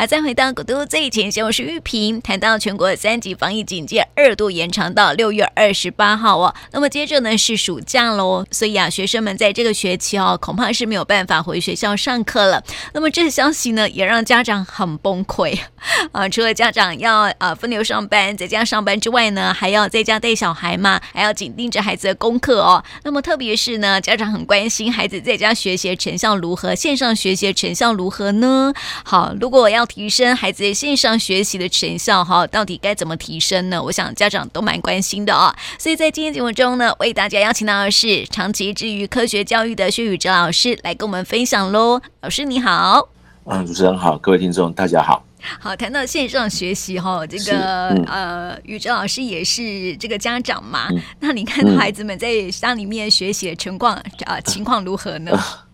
啊，再回到古都最前线，我是玉萍。谈到全国三级防疫警戒二度延长到六月二十八号哦，那么接着呢是暑假喽，所以啊，学生们在这个学期哦，恐怕是没有办法回学校上课了。那么这消息呢，也让家长很崩溃 啊！除了家长要啊分流上班，在家上班之外呢，还要在家带小孩嘛，还要紧盯着孩子的功课哦。那么特别是呢，家长很关心孩子在家学习成效如何，线上学习成效如何呢？好，如果要提升孩子线上学习的成效，哈，到底该怎么提升呢？我想家长都蛮关心的哦。所以在今天节目中呢，为大家邀请到的是长期致力于科学教育的薛宇哲老师来跟我们分享喽。老师你好，嗯，主持人好，各位听众大家好。好，谈到线上学习哈，这个、嗯、呃，宇哲老师也是这个家长嘛，嗯、那你看到孩子们在家里面学习的情况啊、嗯呃，情况如何呢？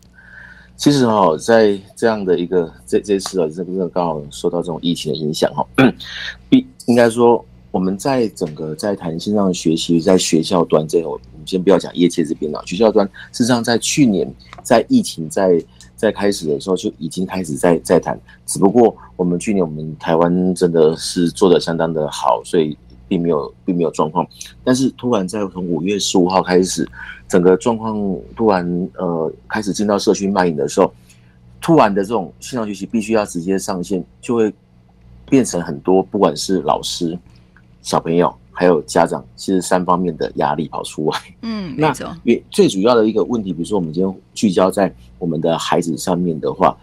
其实哈，在这样的一个这这次啊，这个刚好受到这种疫情的影响哈，必应该说我们在整个在谈线上学习，在学校端这，我们先不要讲业界这边了，学校端事实上在去年在疫情在在开始的时候就已经开始在在谈，只不过我们去年我们台湾真的是做的相当的好，所以。并没有，并没有状况，但是突然在从五月十五号开始，整个状况突然呃开始进到社区蔓延的时候，突然的这种线上学习必须要直接上线，就会变成很多不管是老师、小朋友还有家长，其实三方面的压力跑出来。嗯。那也最主要的一个问题，比如说我们今天聚焦在我们的孩子上面的话，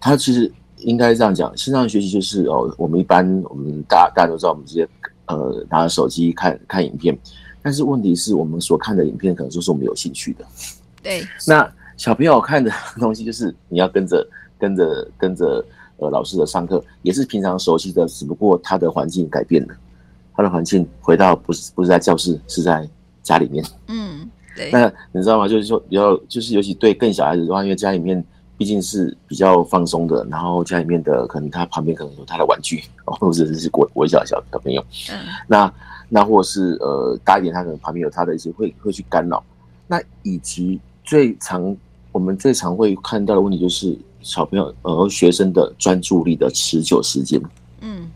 他其实应该这样讲，线上学习就是哦，我们一般我们大大家都知道，我们直接。呃，拿着手机看看影片，但是问题是我们所看的影片可能就是我们有兴趣的。对，那小朋友看的东西就是你要跟着跟着跟着呃老师的上课，也是平常熟悉的，只不过他的环境改变了，他的环境回到不是不是在教室，是在家里面。嗯，对。那你知道吗？就是说比较就是尤其对更小孩子的话，因为家里面。毕竟是比较放松的，然后家里面的可能他旁边可能有他的玩具，或者是国国小小小朋友，嗯，那那或是呃大一点，他可能旁边有他的一些会会去干扰，那以及最常我们最常会看到的问题就是小朋友呃学生的专注力的持久时间，嗯，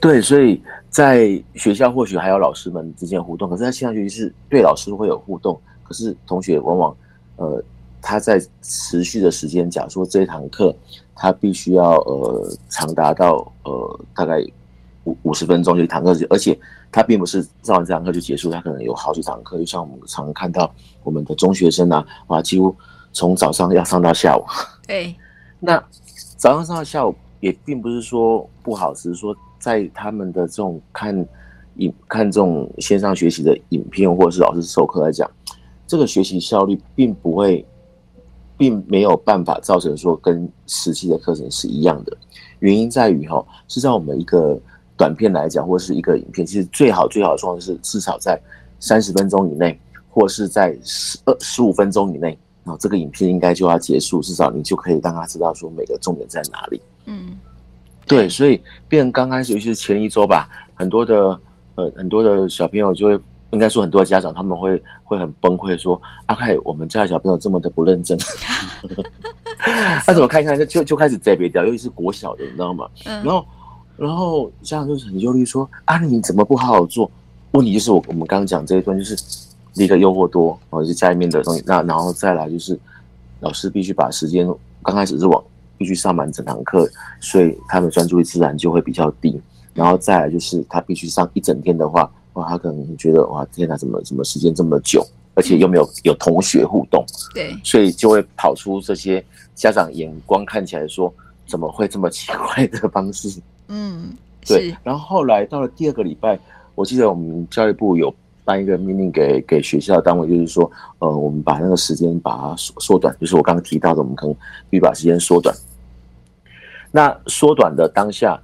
对，所以在学校或许还有老师们之间互动，可是他现在学习是对老师会有互动，可是同学往往呃。他在持续的时间，假如说这堂课，他必须要呃长达到呃大概五五十分钟就一堂课，而且他并不是上完这堂课就结束，他可能有好几堂课，就像我们常看到我们的中学生啊，啊几乎从早上要上到下午。对，那早上上到下午也并不是说不好，只是说在他们的这种看影看这种线上学习的影片，或者是老师授课来讲，这个学习效率并不会。并没有办法造成说跟实际的课程是一样的，原因在于哈，是在我们一个短片来讲，或是一个影片，其实最好最好的状况是至少在三十分钟以内，或是在十二十五分钟以内，然后这个影片应该就要结束，至少你就可以让他知道说每个重点在哪里。嗯，对，所以变刚开始，尤其是前一周吧，很多的呃很多的小朋友就会。应该说，很多的家长他们会会很崩溃，说：“阿凯，我们家的小朋友这么的不认真，他怎么看一看就就就开始摘别掉，尤其是国小的，你知道吗？然后然后家长就是很忧虑，说：啊，你怎么不好好做？问题就是我我们刚刚讲这一段，就是一个诱惑多，或者是家里面的东西，那然后再来就是老师必须把时间刚开始是往必须上满整堂课，所以他们专注力自然就会比较低，然后再来就是他必须上一整天的话。”哇，他可能觉得哇，天哪，怎么怎么时间这么久，而且又没有有同学互动，对，所以就会跑出这些家长眼光看起来说怎么会这么奇怪的方式，嗯，对。然后后来到了第二个礼拜，我记得我们教育部有颁一个命令给给学校单位，就是说，呃，我们把那个时间把它缩缩短，就是我刚刚提到的，我们可能必须把时间缩短。那缩短的当下，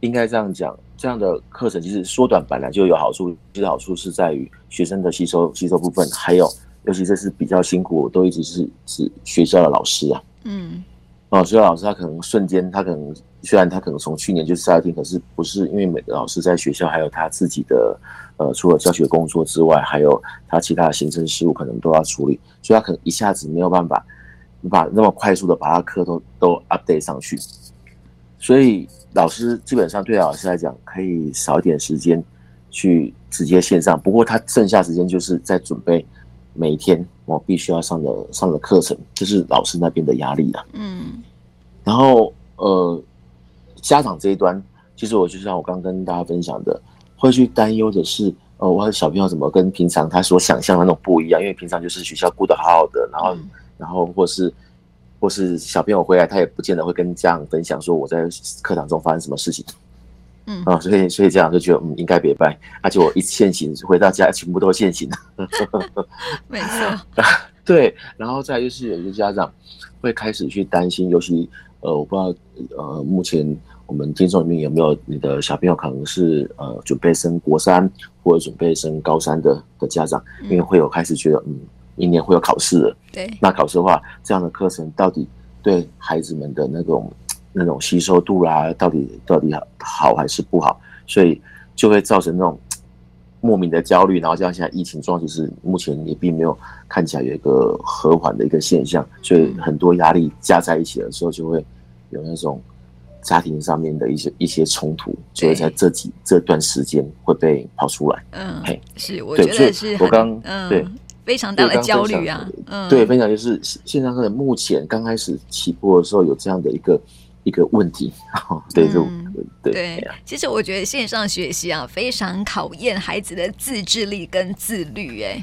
应该这样讲。这样的课程其实缩短本来就有好处，其实好处是在于学生的吸收吸收部分，还有尤其这是比较辛苦，都一直是是学校的老师啊，嗯，哦，所以老师他可能瞬间他可能虽然他可能从去年就是在听，可是不是因为每个老师在学校还有他自己的呃除了教学工作之外，还有他其他的行政事务可能都要处理，所以他可能一下子没有办法把那么快速的把他课都都 update 上去。所以老师基本上对老师来讲，可以少一点时间去直接线上。不过他剩下时间就是在准备每一天我必须要上的上的课程，这是老师那边的压力啊。嗯，然后呃，家长这一端，其实我就像我刚跟大家分享的，会去担忧的是，呃，我的小朋友怎么跟平常他所想象的那种不一样？因为平常就是学校顾得好好的，然后、嗯、然后或是。或是小朋友回来，他也不见得会跟家长分享说我在课堂中发生什么事情，嗯。啊，所以所以家长就觉得嗯应该别拜，而且我一现行回到家全部都现行，没错，对，然后再就是有些家长会开始去担心，尤其呃我不知道呃目前我们听众里面有没有你的小朋友可能是呃准备升国三或者准备升高三的的家长，因为会有开始觉得嗯。明年会有考试了，对，那考试的话，这样的课程到底对孩子们的那种那种吸收度啦，到底到底好还是不好？所以就会造成那种莫名的焦虑，然后加上现在疫情状况，就是目前也并没有看起来有一个和缓的一个现象，所以很多压力加在一起的时候，就会有那种家庭上面的一些一些冲突，所以在这几这段时间会被跑出来。嗯，嘿，是，我觉得是我刚对。非常大的焦虑啊！嗯，对，分享就是线上课程目前刚开始起步的时候有这样的一个一个问题，对，就、嗯、对。对，其实我觉得线上学习啊，非常考验孩子的自制力跟自律。哎，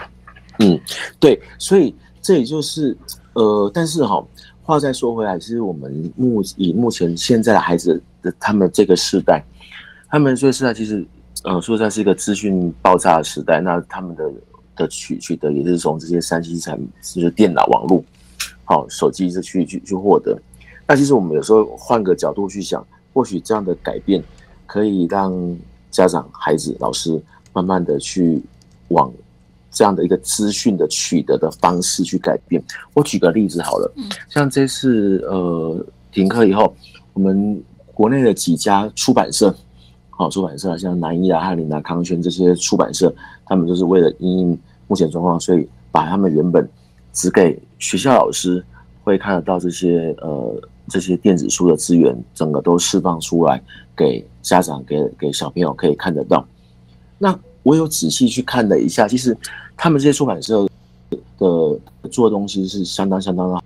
嗯，对，所以这也就是呃，但是哈，话再说回来，其实我们目以目前现在的孩子的他们这个时代，他们这个时代其实呃，说实在是一个资讯爆炸的时代，那他们的。的取取得也是从这些三 C 产品，就是电脑、网络，好手机是去去去获得。那其实我们有时候换个角度去想，或许这样的改变可以让家长、孩子、老师慢慢的去往这样的一个资讯的取得的方式去改变。我举个例子好了，像这次呃停课以后，我们国内的几家出版社。好，出版社像南一啊、翰林啊、康轩这些出版社，他们就是为了因应目前状况，所以把他们原本只给学校老师会看得到这些呃这些电子书的资源，整个都释放出来给家长、给给小朋友可以看得到。那我有仔细去看了一下，其实他们这些出版社的做的东西是相当相当的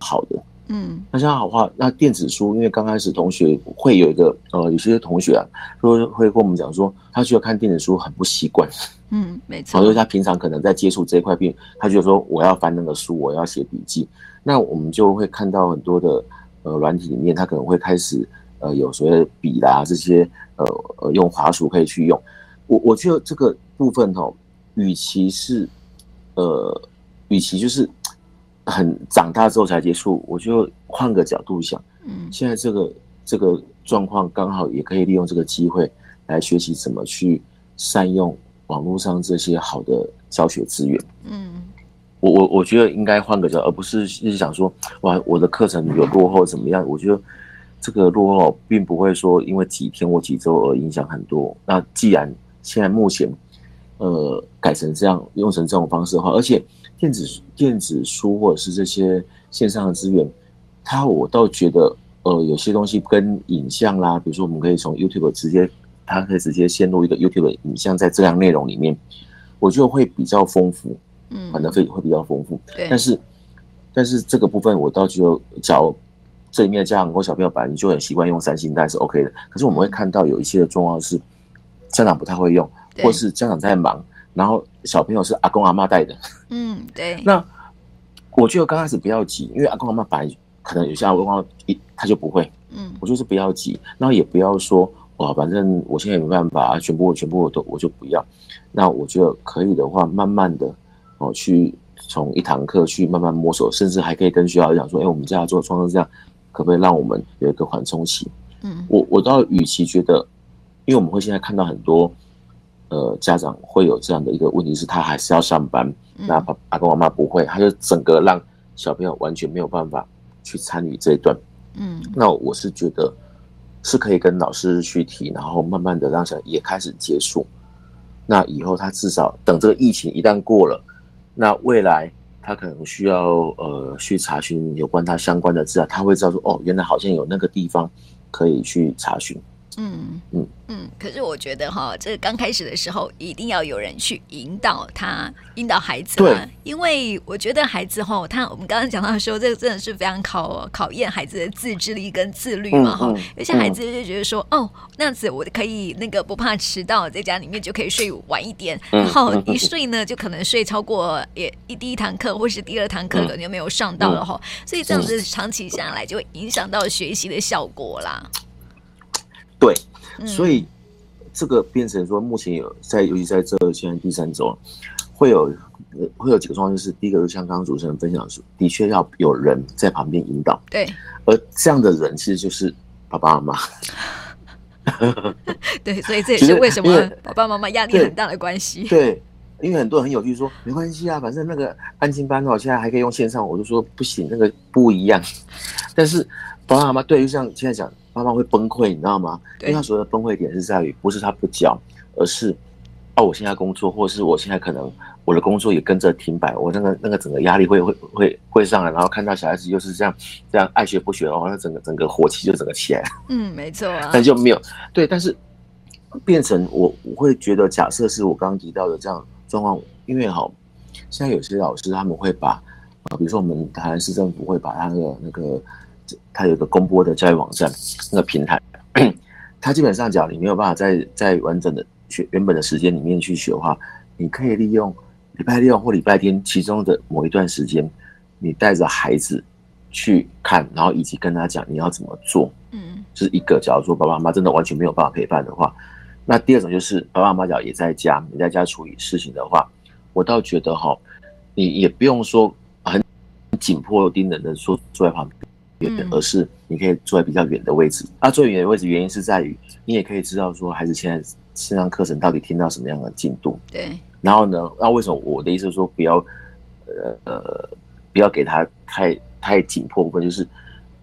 好的。嗯，那这样好话，那电子书，因为刚开始同学会有一个呃，有些同学啊，说会跟我们讲说，他觉得看电子书很不习惯。嗯，没错。因为他平常可能在接触这一块病，他觉得说我要翻那个书，我要写笔记。那我们就会看到很多的呃软体里面，他可能会开始呃有所谓的笔啦这些呃呃用滑鼠可以去用。我我觉得这个部分哦，与其是呃，与其就是。很长大之后才接触，我就换个角度想，嗯，现在这个这个状况刚好也可以利用这个机会来学习怎么去善用网络上这些好的教学资源。嗯，我我我觉得应该换个角度，而不是一直想说，哇，我的课程有落后怎么样？我觉得这个落后并不会说因为几天或几周而影响很多。那既然现在目前呃改成这样，用成这种方式的话，而且。电子电子书或者是这些线上的资源，它我倒觉得，呃，有些东西跟影像啦，比如说我们可以从 YouTube 直接，它可以直接先录一个 YouTube 的影像在这样内容里面，我觉得会比较丰富，嗯，可能会会比较丰富。对。但是，但是这个部分我倒觉得，假如这里面的家长或小朋友本来你就很习惯用三星，但是 OK 的。可是我们会看到有一些的状况是，家长不太会用，或是家长在忙。然后小朋友是阿公阿妈带的，嗯，对。那我觉得刚开始不要急，因为阿公阿妈本来可能有些阿公阿妈一他就不会，嗯，我就是不要急，然后也不要说哇，反正我现在也没办法，全部全部我都我就不要。那我觉得可以的话，慢慢的哦，去从一堂课去慢慢摸索，甚至还可以跟学校讲说，哎，我们家做创作这样，可不可以让我们有一个缓冲期？嗯，我我倒与其觉得，因为我们会现在看到很多。呃，家长会有这样的一个问题，是他还是要上班，那爸阿公阿妈不会，他就整个让小朋友完全没有办法去参与这一段。嗯，那我是觉得是可以跟老师去提，然后慢慢的让小孩也开始接触。那以后他至少等这个疫情一旦过了，那未来他可能需要呃去查询有关他相关的资料，他会知道说哦，原来好像有那个地方可以去查询。嗯。嗯。嗯，可是我觉得哈，这个刚开始的时候一定要有人去引导他，引导孩子。对，因为我觉得孩子哈，他我们刚刚讲到说，这个真的是非常考考验孩子的自制力跟自律嘛哈。有些孩子就觉得说，哦，那样子我可以那个不怕迟到，在家里面就可以睡晚一点，然后一睡呢就可能睡超过也一第一堂课或是第二堂课可能就没有上到了哈，所以这样子长期下来就会影响到学习的效果啦。对，所以这个变成说，目前有在，尤其在这现在第三周，会有会有几个状况，就是第一个，就像刚刚主持人分享说，的确要有人在旁边引导。对，而这样的人其实就是爸爸妈妈。对，所以这也是为什么爸爸妈妈压力很大的关系。对，因为很多人很有趣说，没关系啊，反正那个安心班哦，现在还可以用线上，我就说不行，那个不一样。但是爸爸妈妈对于像现在讲。妈妈会崩溃，你知道吗？因为他所谓的崩溃点是在于，不是他不教，而是哦，我现在工作，或者是我现在可能我的工作也跟着停摆，我那个那个整个压力会会会会上来，然后看到小孩子又是这样这样爱学不学的话，那整个整个火气就整个起来。嗯，没错啊。但就没有对，但是变成我我会觉得，假设是我刚刚提到的这样状况，因为哈，现在有些老师他们会把啊，比如说我们台南市政府会把他的那个。它有一个公播的教育网站，那个平台，它基本上讲你没有办法在在完整的学原本的时间里面去学的话，你可以利用礼拜六或礼拜天其中的某一段时间，你带着孩子去看，然后以及跟他讲你要怎么做。嗯，这是一个，假如说爸爸妈妈真的完全没有办法陪伴的话，那第二种就是爸爸妈妈也在家，你在家处理事情的话，我倒觉得哈，你也不用说很紧迫盯人的说坐在旁边。而是你可以坐在比较远的位置。啊，坐远的位置原因是在于你也可以知道说孩子现在线上课程到底听到什么样的进度。对。然后呢，那为什么我的意思是说不要，呃呃，不要给他太太紧迫部分，就是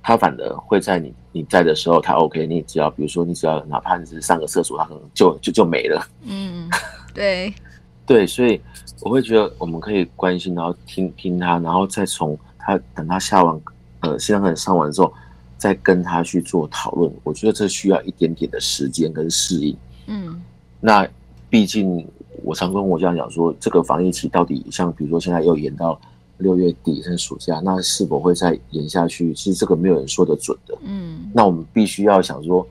他反而会在你你在的时候他 OK，你只要比如说你只要哪怕你是上个厕所，他可能就就就没了。嗯，对。对，所以我会觉得我们可以关心，然后听听他，然后再从他等他下完。呃，线上课上完之后，再跟他去做讨论，我觉得这需要一点点的时间跟适应。嗯，那毕竟我常跟我家长讲说，这个防疫期到底像比如说现在又延到六月底甚至暑假，那是否会再延下去？其实这个没有人说得准的。嗯，那我们必须要想说，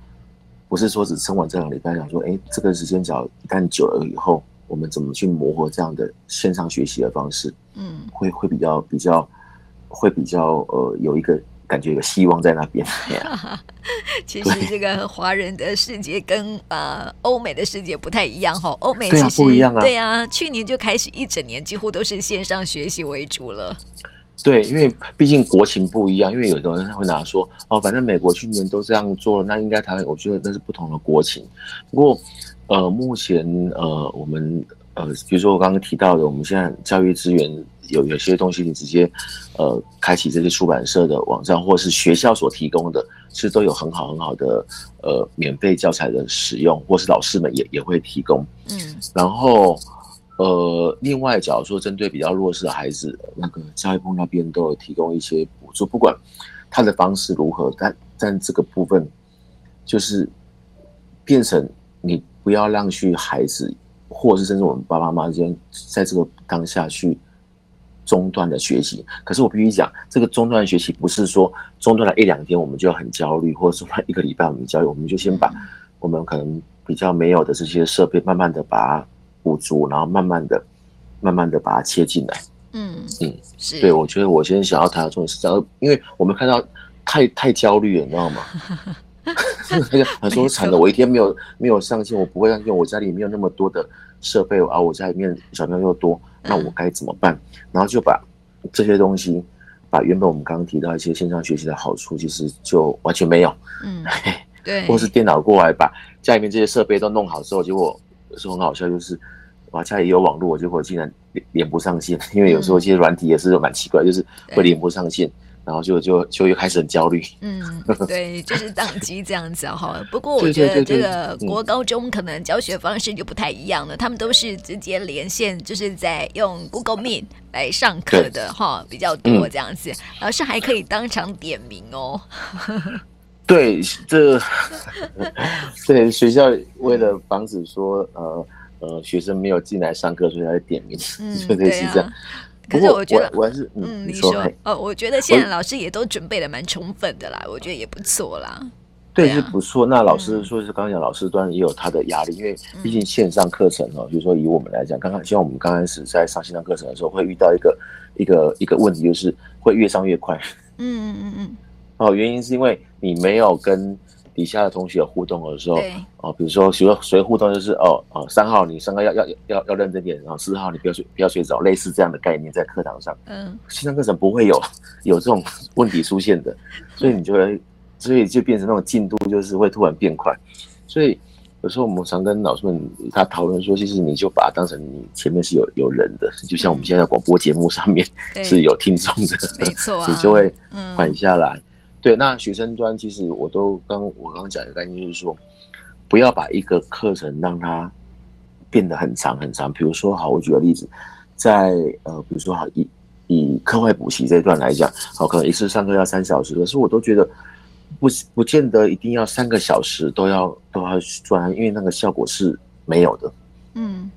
不是说只撑完这两个礼拜，想说，哎，这个时间只要一旦久了以后，我们怎么去磨合这样的线上学习的方式？嗯，会会比较比较。会比较呃有一个感觉，有希望在那边。其实这个华人的世界跟呃欧美的世界不太一样哈，欧美其实不一样啊。对啊，去年就开始一整年几乎都是线上学习为主了。对，因为毕竟国情不一样，因为有的人会拿说哦，反正美国去年都这样做了，那应该台湾，我觉得那是不同的国情。不过呃，目前呃我们呃，比如说我刚刚提到的，我们现在教育资源。有有些东西你直接，呃，开启这些出版社的网站，或是学校所提供的，其实都有很好很好的呃免费教材的使用，或是老师们也也会提供。嗯，然后呃，另外假如说针对比较弱势的孩子，那个教育部那边都有提供一些补助，不管他的方式如何，但但这个部分就是变成你不要让去孩子，或是甚至我们爸爸妈妈之间，在这个当下去。中断的学习，可是我必须讲，这个中断的学习不是说中断了一两天我们就很焦虑，或者中断一个礼拜我们焦虑，我们就先把我们可能比较没有的这些设备，慢慢的把它补足，然后慢慢的、慢慢的把它切进来。嗯嗯，是对，我觉得我先想要谈的重点是这样，因为我们看到太太焦虑了，你知道吗？那个很说惨的，我一天没有没有上线，我不会上线，我家里没有那么多的设备，而我家里面小朋友又多。那我该怎么办？然后就把这些东西，把原本我们刚刚提到一些线上学习的好处，其实就完全没有。嗯，对。或是电脑过来把家里面这些设备都弄好之后，结果有时候很好笑，就是我，家里有网络，结果竟然连连不上线，因为有时候一些软体也是蛮奇怪，就是会连不上线。然后就就就又开始很焦虑，嗯，对，就是当机这样子哈。不过我觉得这个国高中可能教学方式就不太一样了，他们都是直接连线，就是在用 Google Meet 来上课的哈，比较多这样子。老师还可以当场点名哦。对，这对学校为了防止说呃呃学生没有进来上课，所以他点名，嗯，就类似这样。可是我觉得我，我还是嗯，嗯，你说，你说哦，我觉得现在老师也都准备的蛮充分的啦，我觉得也不错啦。对，是不错。那老师说是刚刚讲，老师端也有他的压力，因为毕竟线上课程哦，比如说以我们来讲，刚刚像我们刚开始在上线上课程的时候，会遇到一个一个一个问题，就是会越上越快。嗯嗯嗯嗯。哦，原因是因为你没有跟底下的同学有互动的时候，对。哦，比如说，比如说谁互动就是哦哦，三号你三个要要要要认真点，然后四号你不要睡不要睡着，类似这样的概念在课堂上。嗯，线上课程不会有 有这种问题出现的，所以你就会，所以就变成那种进度就是会突然变快。所以有时候我们常跟老师们他讨论说，其实你就把它当成你前面是有有人的，就像我们现在广播节目上面是有听众的，没错、啊，你就会缓下来。对，那学生端其实我都刚我刚刚讲的概念就是说，不要把一个课程让它变得很长很长。比如说，好，我举个例子，在呃，比如说好以以课外补习这一段来讲，好，可能一次上课要三小时，可是我都觉得不不见得一定要三个小时都要都要专，因为那个效果是没有的。嗯。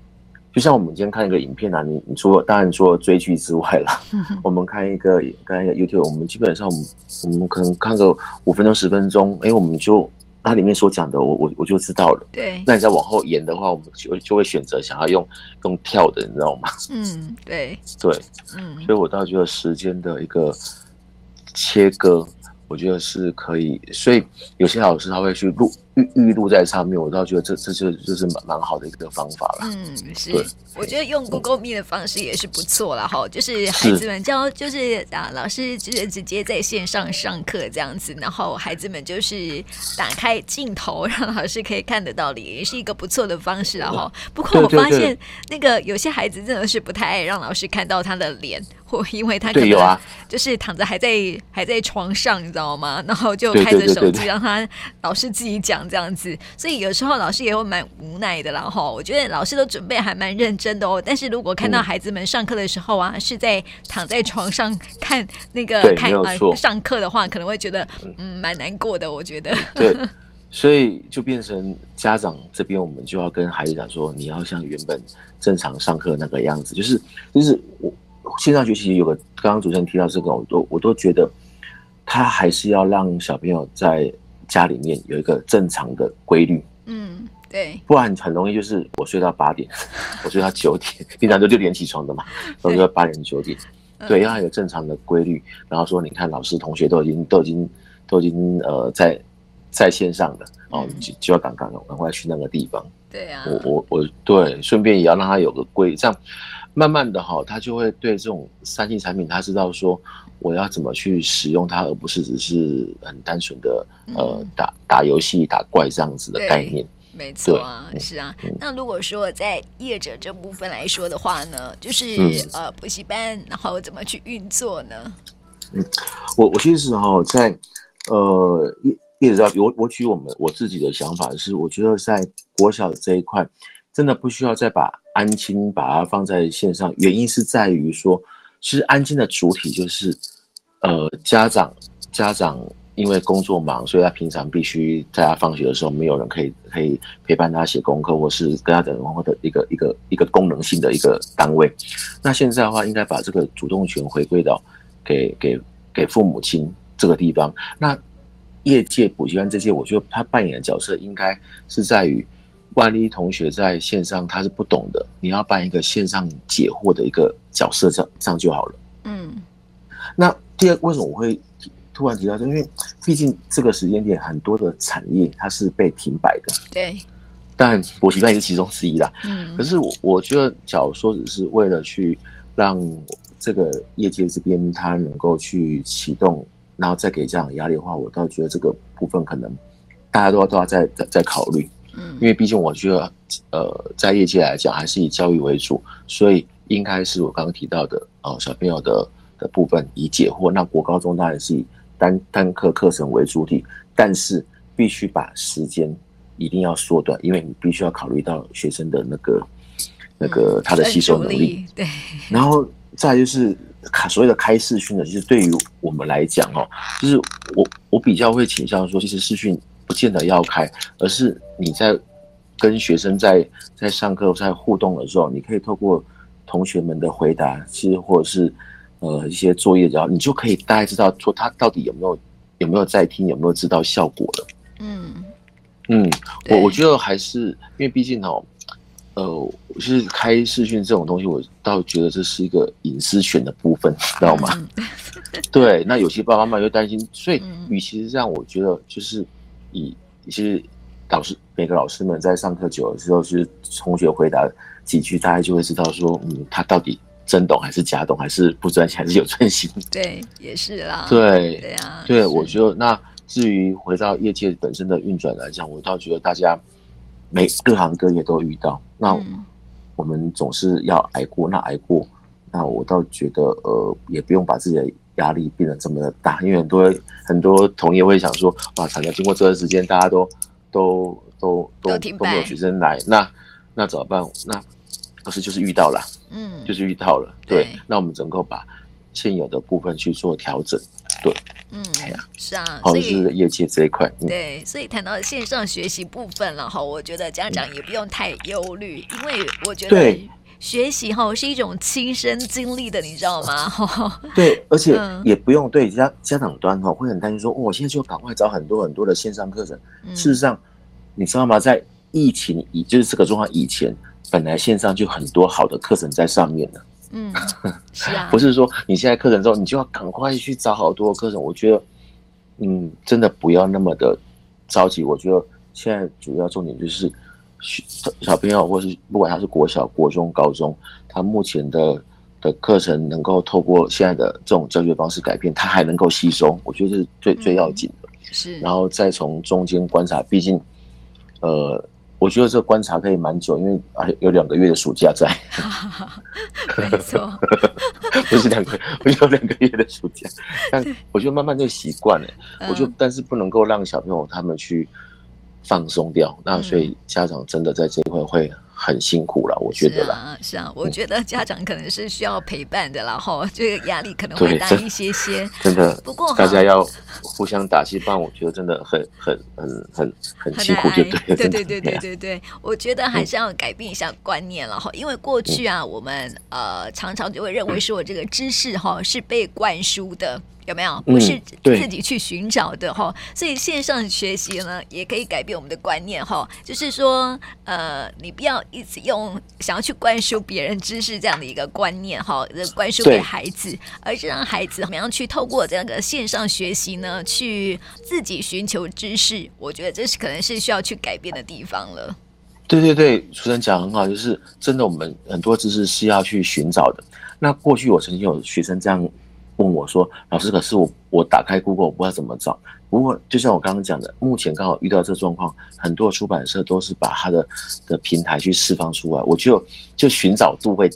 就像我们今天看一个影片啊，你你除了当然除了追剧之外啦，我们看一个看一个 YouTube，我们基本上我们我们可能看个五分钟十分钟，哎、欸，我们就它里面所讲的，我我我就知道了。对。那你再往后延的话，我们就就会选择想要用用跳的，你知道吗？嗯，对。对，嗯。所以我倒觉得时间的一个切割，我觉得是可以。所以有些老师他会去录。预预录在上面，我倒觉得这这就就是蛮蛮好的一个方法了。嗯，是，我觉得用 Google Meet 的方式也是不错了哈。就是孩子们教，就是啊，老师就是直接在线上上课这样子，然后孩子们就是打开镜头，让老师可以看得到你，也是一个不错的方式了哈。不过我发现那个有些孩子真的是不太爱让老师看到他的脸，或因为他可能就是躺着还在还在床上，你知道吗？然后就开着手机让他老师自己讲。这样子，所以有时候老师也会蛮无奈的啦。哈，我觉得老师都准备还蛮认真的哦。但是如果看到孩子们上课的时候啊，是在躺在床上看那个看啊上课的话，可能会觉得嗯蛮难过的。我觉得对，所以就变成家长这边，我们就要跟孩子讲说，你要像原本正常上课那个样子，就是就是我线上学习有个刚刚主持人提到这个，我都我都觉得他还是要让小朋友在。家里面有一个正常的规律，嗯，对，不然很容易就是我睡到八点，我睡到九点，平常都六点起床的嘛，我睡到八点九点，对，要有正常的规律，然后说你看老师同学都已经都已经都已经呃在在线上的，哦，就就要赶赶赶快去那个地方，对啊，我我我对，顺便也要让他有个规，这样慢慢的哈，他就会对这种三 C 产品，他知道说。我要怎么去使用它，而不是只是很单纯的呃打打游戏打怪这样子的概念。没错啊，是啊。那如果说在业者这部分来说的话呢，就是呃补习班，然后怎么去运作呢？嗯，我我其实哈在呃业者我我举我们我自己的想法是，我觉得在国小这一块真的不需要再把安亲把它放在线上，原因是在于说。其实安静的主体就是，呃，家长家长因为工作忙，所以他平常必须在他放学的时候，没有人可以可以陪伴他写功课，或是跟他等或的一个一个一个功能性的一个单位。那现在的话，应该把这个主动权回归到给给给父母亲这个地方。那业界补习班这些，我觉得他扮演的角色应该是在于。万一同学在线上他是不懂的，你要办一个线上解惑的一个角色，这样这样就好了。嗯，那第二，为什么我会突然提到这？因为毕竟这个时间点，很多的产业它是被停摆的。对，但补习班也是其中之一啦。嗯，可是我我觉得，假如说只是为了去让这个业界这边它能够去启动，然后再给这样压力的话，我倒觉得这个部分可能大家都要都要再再再考虑。因为毕竟我觉得，呃，在业界来讲还是以教育为主，所以应该是我刚刚提到的，呃，小朋友的的部分以解惑。那国高中当然是以单单课课程为主体，但是必须把时间一定要缩短，因为你必须要考虑到学生的那个那个他的吸收能力。对。然后再就是所谓的开视讯的，就是对于我们来讲哦，就是我我比较会倾向说，其实视讯不见得要开，而是你在跟学生在在上课在互动的时候，你可以透过同学们的回答，其实或者是呃一些作业，然后你就可以大概知道说他到底有没有有没有在听，有没有知道效果了。嗯嗯，我我觉得还是因为毕竟哦。呃，就是开视讯这种东西，我倒觉得这是一个隐私权的部分，知道吗？嗯、对，那有些爸爸妈妈又担心，所以与其是这样，我觉得就是以其实老师每个老师们在上课久的时候，就是同学回答几句，大家就会知道说，嗯，他到底真懂还是假懂，还是不专心，还是有专心？对，也是啦。对，对啊，对，我觉得那至于回到业界本身的运转来讲，我倒觉得大家。每各行各业都遇到，那我们总是要挨过。那挨过，那我倒觉得，呃，也不用把自己的压力变得这么的大，因为很多很多同业会想说，哇，产业经过这段时间，大家都都都都都没有学生来，那那怎么办？那可是就是遇到了，嗯，就是遇到了，对，对。那我们整个把现有的部分去做调整，对。嗯，是啊，所以是业界这一块，对，所以谈到线上学习部分了哈，我觉得家长也不用太忧虑，因为我觉得学习哈是一种亲身经历的，你知道吗？对，而且也不用对家家长端哈会很担心说，我现在就赶快找很多很多的线上课程。事实上，你知道吗？在疫情以就是这个状况以前，本来线上就很多好的课程在上面呢。嗯，是啊，不是说你现在课程之后，你就要赶快去找好多课程。我觉得，嗯，真的不要那么的着急。我觉得现在主要重点就是，小朋友或是不管他是国小、国中、高中，他目前的的课程能够透过现在的这种教学方式改变，他还能够吸收，我觉得这是最最要紧的。是，然后再从中间观察，毕竟，呃。我觉得这个观察可以蛮久，因为啊有两个月的暑假在，没错，不是两个月，我有两个月的暑假，但我就慢慢就习惯了。我就但是不能够让小朋友他们去放松掉，那所以家长真的在这一块会很辛苦了，我觉得啦。是啊，我觉得家长可能是需要陪伴的，然后这个压力可能会大一些些。真的，不过大家要互相打气，不然我觉得真的很很很很很辛苦，就对。对对对对对对，我觉得还是要改变一下观念了哈，因为过去啊，我们呃常常就会认为说这个知识哈是被灌输的。有没有？不是自己去寻找的哈，嗯、所以线上学习呢，也可以改变我们的观念哈。就是说，呃，你不要一直用想要去灌输别人知识这样的一个观念哈，灌输给孩子，而是让孩子怎么样去透过这样的线上学习呢，去自己寻求知识。我觉得这是可能是需要去改变的地方了。对对对，主持人讲很好，就是真的，我们很多知识是要去寻找的。那过去我曾经有学生这样。问我说：“老师，可是我我打开 Google，我不知道怎么找。不过，就像我刚刚讲的，目前刚好遇到这状况，很多出版社都是把它的的平台去释放出来，我就就寻找度会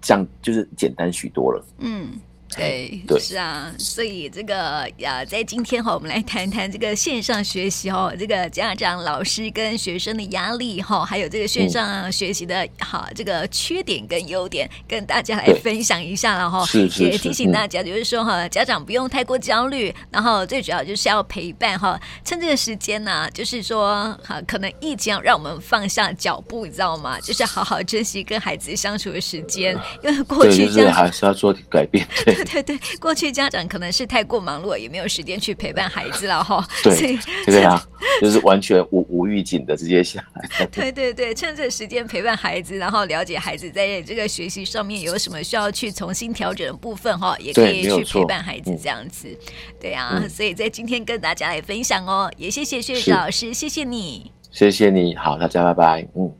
降，就是简单许多了。”嗯。对，对是啊，所以这个呀，在今天哈，我们来谈谈这个线上学习哈，这个家长、老师跟学生的压力哈，还有这个线上学习的哈，这个缺点跟优点，跟大家来分享一下了哈。也提醒大家，就是说哈，家长不用太过焦虑，然后最主要就是要陪伴哈，趁这个时间呢，就是说哈，可能疫情让我们放下脚步，你知道吗？就是好好珍惜跟孩子相处的时间，因为过去这样还是要做改变。对。对对，过去家长可能是太过忙碌，也没有时间去陪伴孩子了哈。对，对啊，就是完全无无预警的直接下来。对对对，趁这时间陪伴孩子，然后了解孩子在这个学习上面有什么需要去重新调整的部分哈，也可以去陪伴孩子这样子。对啊，嗯、所以在今天跟大家来分享哦，也谢谢薛玉老师，是谢谢你，谢谢你好，大家拜拜，嗯。